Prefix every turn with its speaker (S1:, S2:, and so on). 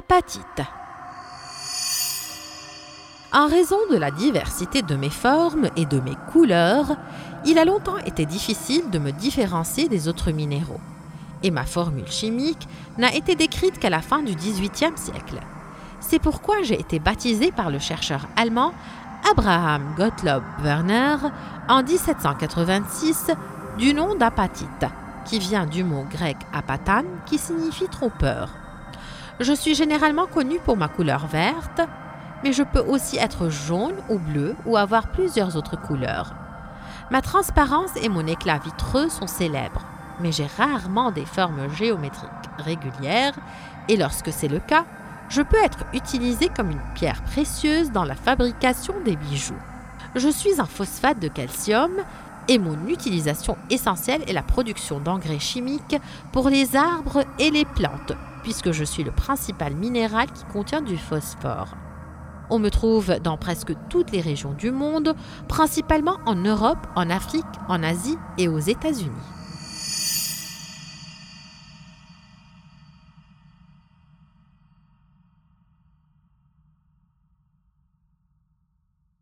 S1: Apatite. En raison de la diversité de mes formes et de mes couleurs, il a longtemps été difficile de me différencier des autres minéraux. Et ma formule chimique n'a été décrite qu'à la fin du XVIIIe siècle. C'est pourquoi j'ai été baptisé par le chercheur allemand Abraham Gottlob Werner en 1786 du nom d'apatite, qui vient du mot grec apatan qui signifie trompeur. Je suis généralement connu pour ma couleur verte, mais je peux aussi être jaune ou bleu ou avoir plusieurs autres couleurs. Ma transparence et mon éclat vitreux sont célèbres, mais j'ai rarement des formes géométriques régulières et lorsque c'est le cas, je peux être utilisé comme une pierre précieuse dans la fabrication des bijoux. Je suis un phosphate de calcium et mon utilisation essentielle est la production d'engrais chimiques pour les arbres et les plantes, puisque je suis le principal minéral qui contient du phosphore. On me trouve dans presque toutes les régions du monde, principalement en Europe, en Afrique, en Asie et aux États-Unis.